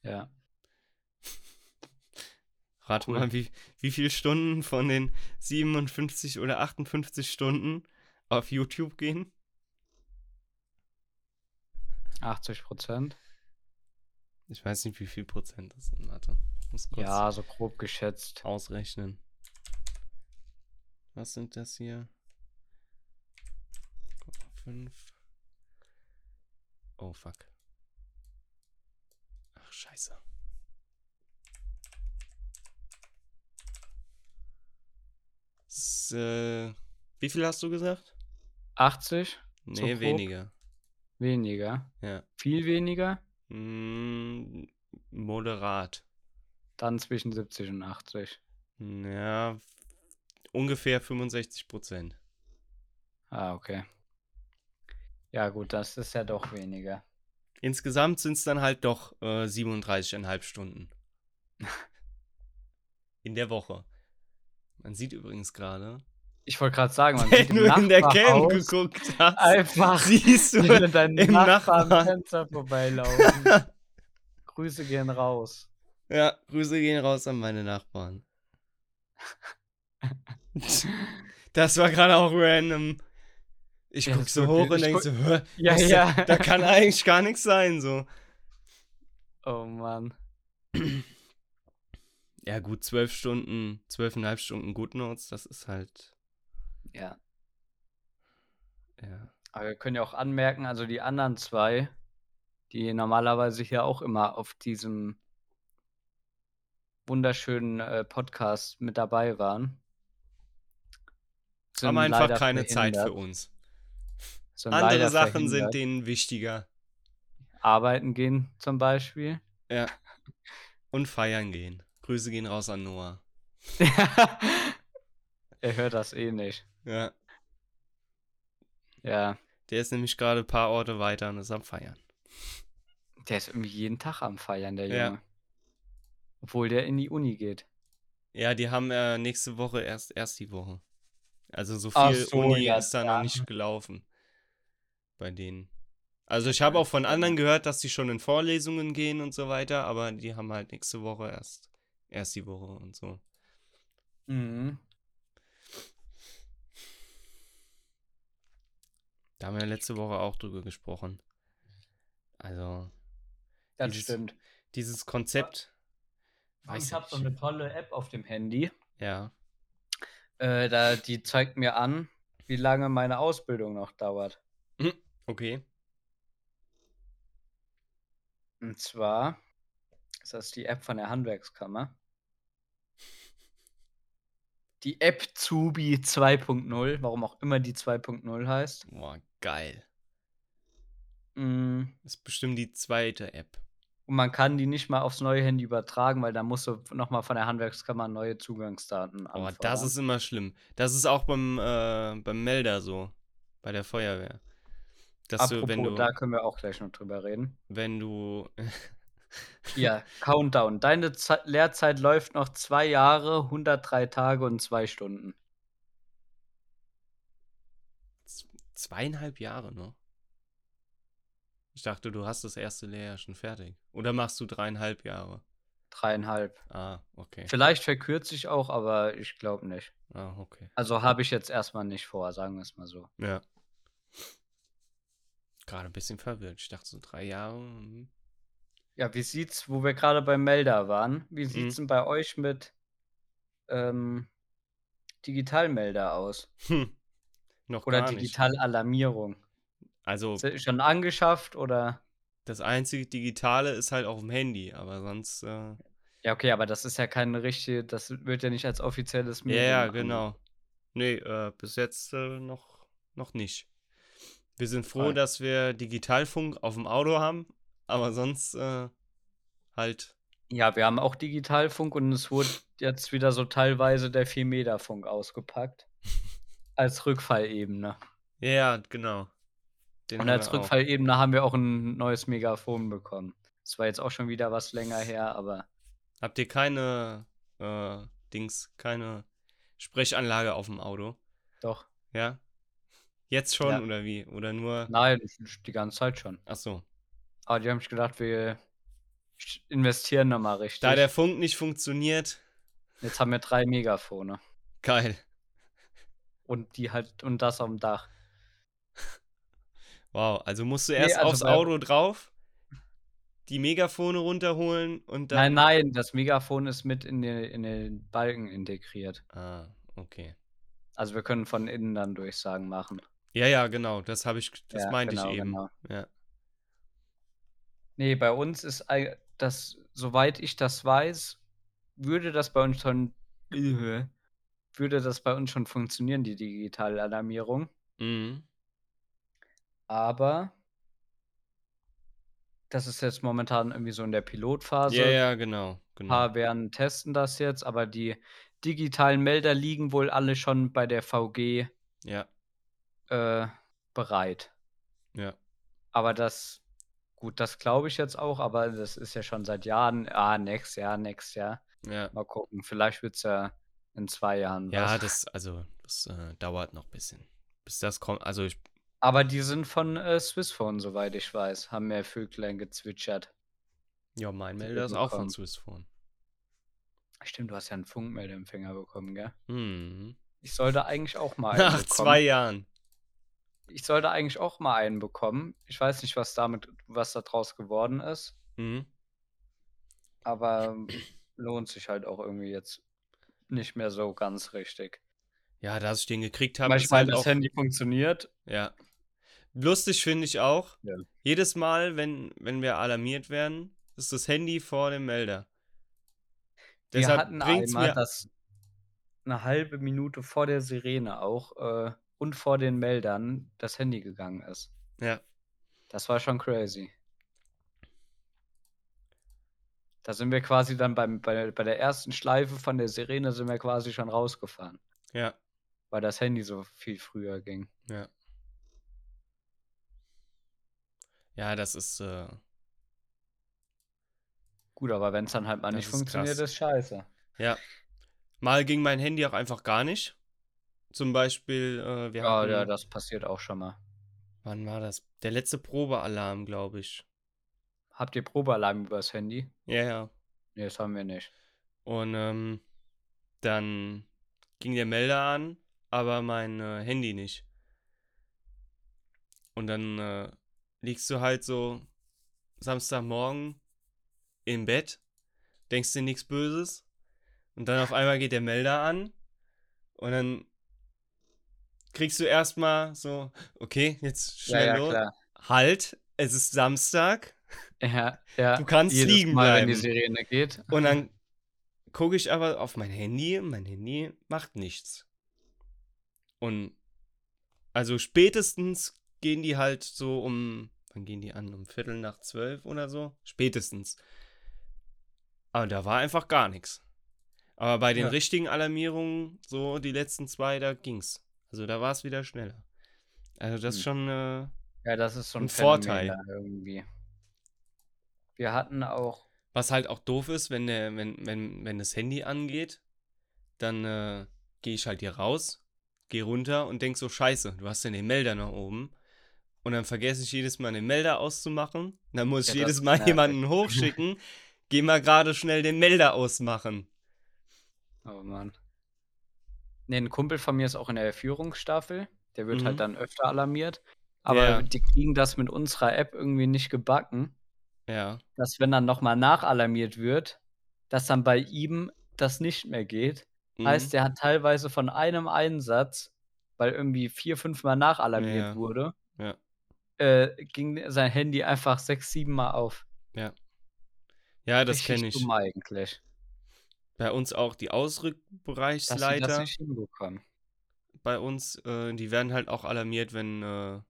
Ja. Rate Cool. mal, wie, wie viele Stunden von den 57 oder 58 Stunden auf YouTube gehen? 80 Prozent. Ich weiß nicht, wie viel Prozent das sind. Warte. Muss kurz Ja, so grob geschätzt. ausrechnen. Was sind das hier? 5. Oh, fuck. Ach, scheiße. S äh, wie viel hast du gesagt? 80? Nee, grob? weniger. Weniger. Ja. Viel weniger? Mm, moderat. Dann zwischen 70 und 80. Ja, ungefähr 65 Prozent. Ah, okay. Ja, gut, das ist ja doch weniger. Insgesamt sind es dann halt doch äh, 37,5 Stunden. [LAUGHS] in der Woche. Man sieht übrigens gerade, Ich wollte gerade sagen, man [LAUGHS] wenn sieht du in der Cam geguckt hast, einfach siehst du [LAUGHS] wenn dein im. Fenster [LAUGHS] vorbeilaufen. Grüße gehen raus. Ja, Grüße gehen raus an meine Nachbarn. Das war gerade auch random. Ich Ja, guck so hoch und denk so, hä, Ja, ja. Da, da kann eigentlich gar nichts sein, so. Oh Mann. [CLEARS THROAT] Ja, gut, zwölf Stunden, zwölfeinhalb Stunden Good Notes, das ist halt, Ja. ja. Aber wir können ja auch anmerken, also die anderen zwei, die normalerweise hier auch immer auf diesem wunderschönen äh, Podcast mit dabei waren, sind Haben einfach keine Zeit für verhindert. uns. Sind Andere Sachen sind verhindert. denen wichtiger. Arbeiten gehen zum Beispiel. Ja. Und feiern gehen. Grüße gehen raus an Noah. [LAUGHS] er hört das eh nicht. Ja. Ja, Der ist nämlich gerade ein paar Orte weiter und ist am Feiern. der ist irgendwie jeden Tag am Feiern, der Ja. Junge. Obwohl der in die Uni geht. Ja, die haben äh, nächste Woche erst, erst die Woche. Also so viel so, Uni ja, ist da noch dann. nicht gelaufen. Bei denen. Also ich habe auch von anderen gehört, dass die schon in Vorlesungen gehen und so weiter, aber die haben halt nächste Woche erst, erst die Woche und so. Mhm. Da haben wir letzte Woche auch drüber gesprochen. Also, Das Dieses- stimmt. dieses Konzept. weiß ich habe so eine tolle App auf dem Handy. Ja. Äh, da, die zeigt mir an, wie lange meine Ausbildung noch dauert. Okay. Und zwar ist das die App von der Handwerkskammer. Die App Zubi 2.0, warum auch immer die 2.0 heißt. Boah, geil. Mm, Das ist bestimmt die zweite App. Und man kann die nicht mal aufs neue Handy übertragen, weil da musst du nochmal von der Handwerkskammer neue Zugangsdaten Aber anfordern. das ist immer schlimm. Das ist auch beim, äh, beim Melder so. Bei der Feuerwehr. Dass Apropos, du, wenn du, da können wir auch gleich noch drüber reden. wenn du, [LAUGHS] Hier, Countdown. Deine Ze Lehrzeit läuft noch zwei Jahre, 103 Tage und zwei Stunden. z- zweieinhalb Jahre noch. Ich dachte, du hast das erste Lehrjahr schon fertig. Oder machst du dreieinhalb Jahre? Dreieinhalb. Ah, okay. Vielleicht verkürze ich auch, aber ich glaube nicht. Ah, okay. Also habe ich jetzt erstmal nicht vor, sagen wir es mal so. Ja. Gerade ein bisschen verwirrt. Ich dachte so drei Jahre. hm. Ja, wie sieht's, wo wir gerade beim Melder waren, wie Mhm. sieht's denn bei euch mit ähm, Digitalmelder aus? Hm. Noch Oder gar nicht. Digitalalarmierung? Also Ist das schon angeschafft oder? das einzige Digitale ist halt auf dem Handy, aber sonst. Äh, Ja, okay, aber das ist ja keine richtige, das wird ja nicht als offizielles ja, Medium ja, ange- genau. Nee, äh, bis jetzt äh, noch, noch nicht. Wir sind froh, Voll. dass wir Digitalfunk auf dem Auto haben, aber sonst äh, halt. Ja, wir haben auch Digitalfunk und es wurde jetzt wieder so teilweise der 4-Meter-Funk ausgepackt. [LAUGHS] als Rückfallebene. Ja, genau. Den Und als wir auch. Rückfallebene haben wir auch ein neues Megafon bekommen. Das war jetzt auch schon wieder was länger her, aber Habt ihr keine äh, Dings, keine Sprechanlage auf dem Auto? doch. Ja? Jetzt schon Ja. oder wie? Oder nur. Nein, die ganze Zeit schon. Ach so. Aber die haben sich gedacht, wir investieren nochmal richtig. Da der Funk nicht funktioniert, Jetzt haben wir drei Megafone. geil. Und die halt, und das am Dach. Wow, also musst du Nee, erst also aufs Auto drauf, die Megafone runterholen und dann. Nein, nein, das Megafon ist mit in den, in den Balken integriert. Ah, okay. Also wir können von innen dann Durchsagen machen. Ja, ja, genau. Das habe ich, das Ja, meinte genau, ich eben. genau. Ja. Nee, bei uns ist das, soweit ich das weiß, würde das bei uns schon, würde das bei uns schon funktionieren, die digitale Alarmierung. Mhm. Aber das ist jetzt momentan irgendwie so in der Pilotphase. Ja, ja, genau. Ein genau. paar werden testen das jetzt, aber die digitalen Melder liegen wohl alle schon bei der VG Ja, äh, bereit. ja. Aber das, gut, das glaube ich jetzt auch, aber das ist ja schon seit Jahren, ah, nächstes Jahr, nächstes Jahr. Ja, Mal gucken, vielleicht wird es ja in zwei Jahren ja was. das, also, das äh, dauert noch ein bisschen. Bis das kommt. Also, ich, Aber die sind von äh, Swissphone, soweit ich weiß, haben mir Vöglein gezwitschert. ja, mein Melder ist auch von kommen. Swissphone. Stimmt, du hast ja einen Funkmeldeempfänger bekommen, gell? Mhm. Ich sollte eigentlich auch mal [LAUGHS] Nach bekommen. zwei Jahren. Ich sollte eigentlich auch mal einen bekommen. Ich weiß nicht, was damit, was da draus geworden ist, Mhm. aber lohnt sich halt auch irgendwie jetzt nicht mehr so ganz richtig. Ja, dass ich den gekriegt habe, meine, halt das auch. Handy funktioniert. Ja. Lustig finde ich auch. Ja. Jedes Mal, wenn, wenn wir alarmiert werden, ist das Handy vor dem Melder. Wir Deshalb hatten einmal, mir. dass eine halbe Minute vor der Sirene auch äh, und vor den Meldern das Handy gegangen ist. Ja. Das war schon crazy. Da sind wir quasi dann beim, bei, bei der ersten Schleife von der Sirene sind wir quasi schon rausgefahren, Ja. weil das Handy so viel früher ging. Ja. Ja, das ist. Äh, Gut, aber wenn es dann halt mal Das nicht ist funktioniert, krass. ist scheiße. ja. Mal ging mein Handy auch einfach gar nicht. Zum Beispiel, äh, wir Ja, ja, das passiert auch schon mal. Wann war das? Der letzte Probealarm, glaube ich. Habt ihr Probealarm übers Handy? Ja, ja. Nee, das haben wir nicht. Und ähm, dann ging der Melder an, aber mein äh, Handy nicht. Und dann äh, liegst du halt so Samstagmorgen im Bett, denkst dir nichts Böses und dann auf einmal geht der Melder an und dann kriegst du erstmal so, okay, jetzt schnell ja, ja, los. klar. Halt, es ist Samstag Ja, ja. Du kannst Jedes liegen Mal, wenn die bleiben. Sirene geht. und dann gucke ich aber auf mein Handy, mein Handy macht nichts. Und also spätestens gehen die halt so um, wann gehen die an? Um Viertel nach zwölf oder so? Spätestens. Aber da war einfach gar nichts. Aber bei den Ja. richtigen Alarmierungen, so die letzten zwei, da ging's. Also da war es wieder schneller. Also das ist Hm. schon, äh, Ja, das ist so ein, Ein Vorteil. irgendwie. Wir hatten auch, Was halt auch doof ist, wenn, der, wenn, wenn, wenn das Handy angeht, dann äh, gehe ich halt hier raus, gehe runter und denk so, scheiße, du hast ja den Melder noch oben. Und dann vergesse ich jedes Mal den Melder auszumachen. Dann muss Ja, ich jedes Mal jemanden hochschicken. Geh mal gerade schnell den Melder ausmachen. oh Mann. Ne, ein Kumpel von mir ist auch in der Führungsstaffel. Der wird Mhm. halt dann öfter alarmiert. Aber Ja. die kriegen das mit unserer App irgendwie nicht gebacken, Ja. dass wenn dann nochmal nachalarmiert wird, dass dann bei ihm das nicht mehr geht. Mhm. Heißt, der hat teilweise von einem Einsatz, weil irgendwie vier, fünf Mal nachalarmiert Ja. wurde, Ja. äh, ging sein Handy einfach sechs, sieben Mal auf. Ja. Ja, das kenne ich. dumm eigentlich. Bei uns auch die Dass sie das Ausrückbereichsleiter. nicht bei uns, äh, die werden halt auch alarmiert, wenn, äh,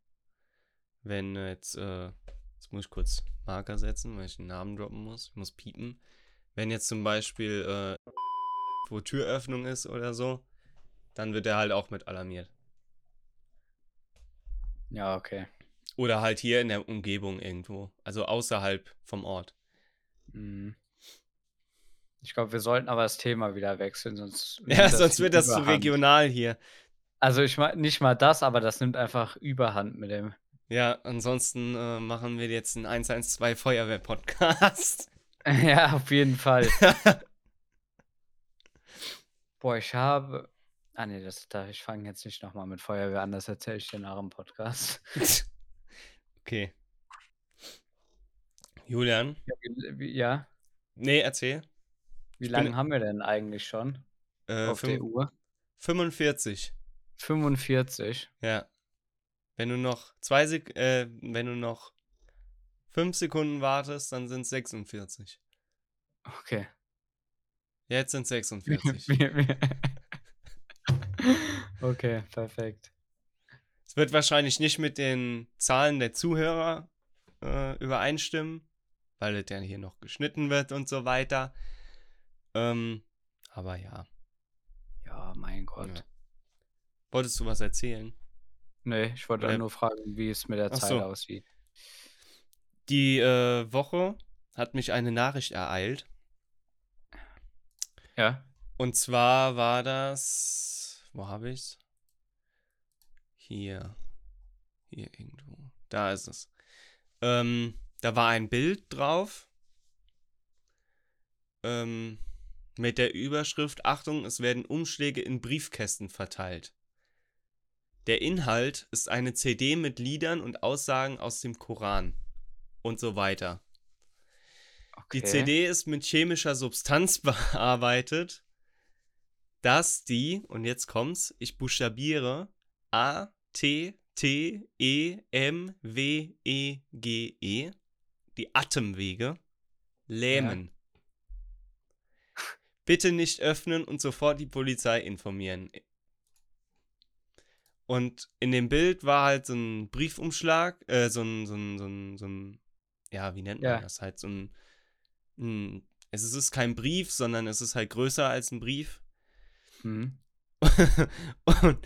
wenn äh, jetzt, äh, jetzt muss ich kurz Marker setzen, weil ich den Namen droppen muss. Ich muss piepen. Wenn jetzt zum Beispiel, äh, wo Türöffnung ist oder so, dann wird er halt auch mit alarmiert. Ja, okay. Oder halt hier in der Umgebung irgendwo. Also außerhalb vom Ort. Mhm. Ich glaube, wir sollten aber das Thema wieder wechseln, sonst. [LAUGHS] Ja, sonst wird das zu Überhand. regional hier. Also ich meine nicht mal das, aber das nimmt einfach Überhand mit dem. Ja, ansonsten äh, machen wir jetzt einen 112 Feuerwehr-Podcast. [LAUGHS] [LAUGHS] ja, auf jeden Fall. Boah, ich habe. Ah nee, das, da, ich fange jetzt nicht nochmal mit Feuerwehr an, das erzähle ich dir nach dem Podcast. okay. Julian? Ja, ja, Nee, erzähl. Wie lange haben wir denn eigentlich schon Äh, auf der Uhr? 45. 45. Ja. Wenn du noch zwei Sek äh, wenn du noch fünf Sekunden wartest, dann sind es 46. Okay. Jetzt sind 46. [LAUGHS] okay, perfekt. Es wird wahrscheinlich nicht mit den Zahlen der Zuhörer äh, übereinstimmen, weil es ja hier noch geschnitten wird und so weiter. Ähm, aber ja. Ja, mein Gott. Ja. Wolltest du was erzählen? Nee, ich wollte Oder- nur fragen, wie es mit der Ach Zeit so. aussieht. Die äh, Woche hat mich eine Nachricht ereilt. Ja? Und zwar war das. Wo habe ich's? Hier. Hier irgendwo. Da ist es. Ähm, da war ein Bild drauf. Ähm, mit der Überschrift: Achtung, es werden Umschläge in Briefkästen verteilt. Der Inhalt ist eine CD mit Liedern und Aussagen aus dem Koran. Und so weiter. Okay. Die CD ist mit chemischer Substanz [LAUGHS] bearbeitet, dass die, und jetzt kommt's, ich buchstabiere A, T, T, E, M, W, E, G, E, die Atemwege, lähmen. Bitte nicht öffnen und sofort die Polizei informieren. Und in dem Bild war halt so ein Briefumschlag, äh, so ein, so ein, so ein, so ein ja, wie nennt man Ja. das? Halt so ein, ein, es ist kein Brief, sondern es ist halt größer als ein Brief. Hm. [LAUGHS] Und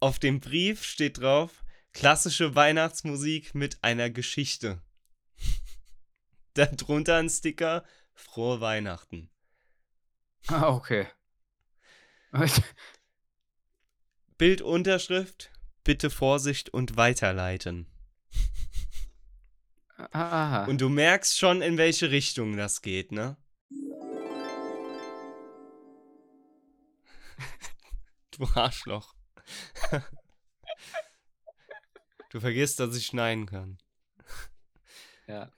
auf dem Brief steht drauf, klassische Weihnachtsmusik mit einer Geschichte. [LAUGHS] Darunter ein Sticker, frohe Weihnachten. Ah, okay. [LAUGHS] Bildunterschrift, bitte Vorsicht und weiterleiten. Aha. Und du merkst schon, in welche Richtung das geht, ne? [LAUGHS] du Arschloch. [LAUGHS] du vergisst, dass ich schneiden kann. ja.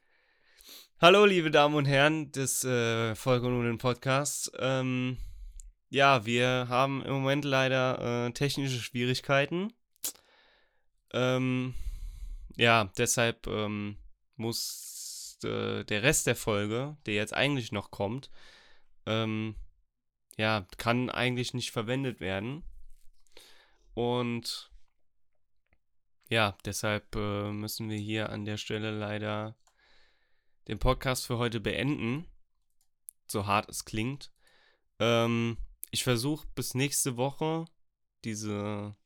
Hallo, liebe Damen und Herren des äh, Vollkommenen Podcasts. Ähm, ja, wir haben im Moment leider äh, technische Schwierigkeiten. Ähm, ja, deshalb ähm, muss äh, der Rest der Folge, der jetzt eigentlich noch kommt, ähm, ja, kann eigentlich nicht verwendet werden. Und ja, deshalb äh, müssen wir hier an der Stelle leider den Podcast für heute beenden. So hart es klingt. Ähm, ich versuche bis nächste Woche diese,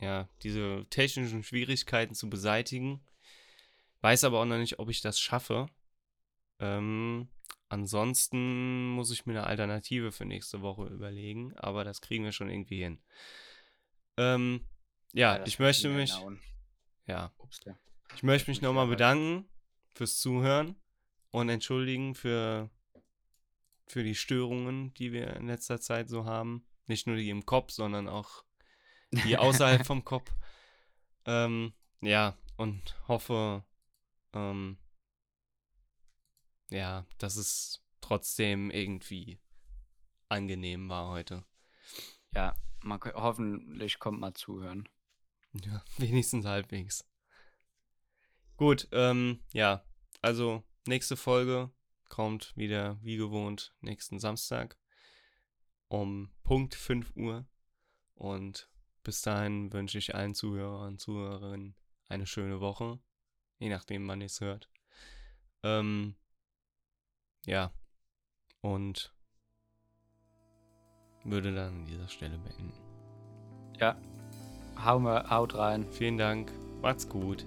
ja, diese technischen Schwierigkeiten zu beseitigen. Weiß aber auch noch nicht, ob ich das schaffe. Ähm, ansonsten muss ich mir eine Alternative für nächste Woche überlegen, aber das kriegen wir schon irgendwie hin. Ähm, ja, das ich möchte mich, ja, Ups, der. ich möchte mich nochmal bedanken fürs Zuhören und entschuldigen für, für die Störungen, die wir in letzter Zeit so haben. Nicht nur die im Kopf, sondern auch die außerhalb vom [LAUGHS] Kopf. Ähm, ja, und hoffe, ähm, ja, dass es trotzdem irgendwie angenehm war heute. Ja, man, hoffentlich kommt mal zuhören. Ja, [LAUGHS] wenigstens halbwegs. Gut, ähm, ja, also nächste Folge kommt wieder wie gewohnt nächsten Samstag um Punkt 5 Uhr. Und bis dahin wünsche ich allen Zuhörern und Zuhörerinnen eine schöne Woche, je nachdem man es hört. Ähm, ja, und würde dann an dieser Stelle beenden. Ja. Hau mal, haut rein. Vielen Dank, macht's gut.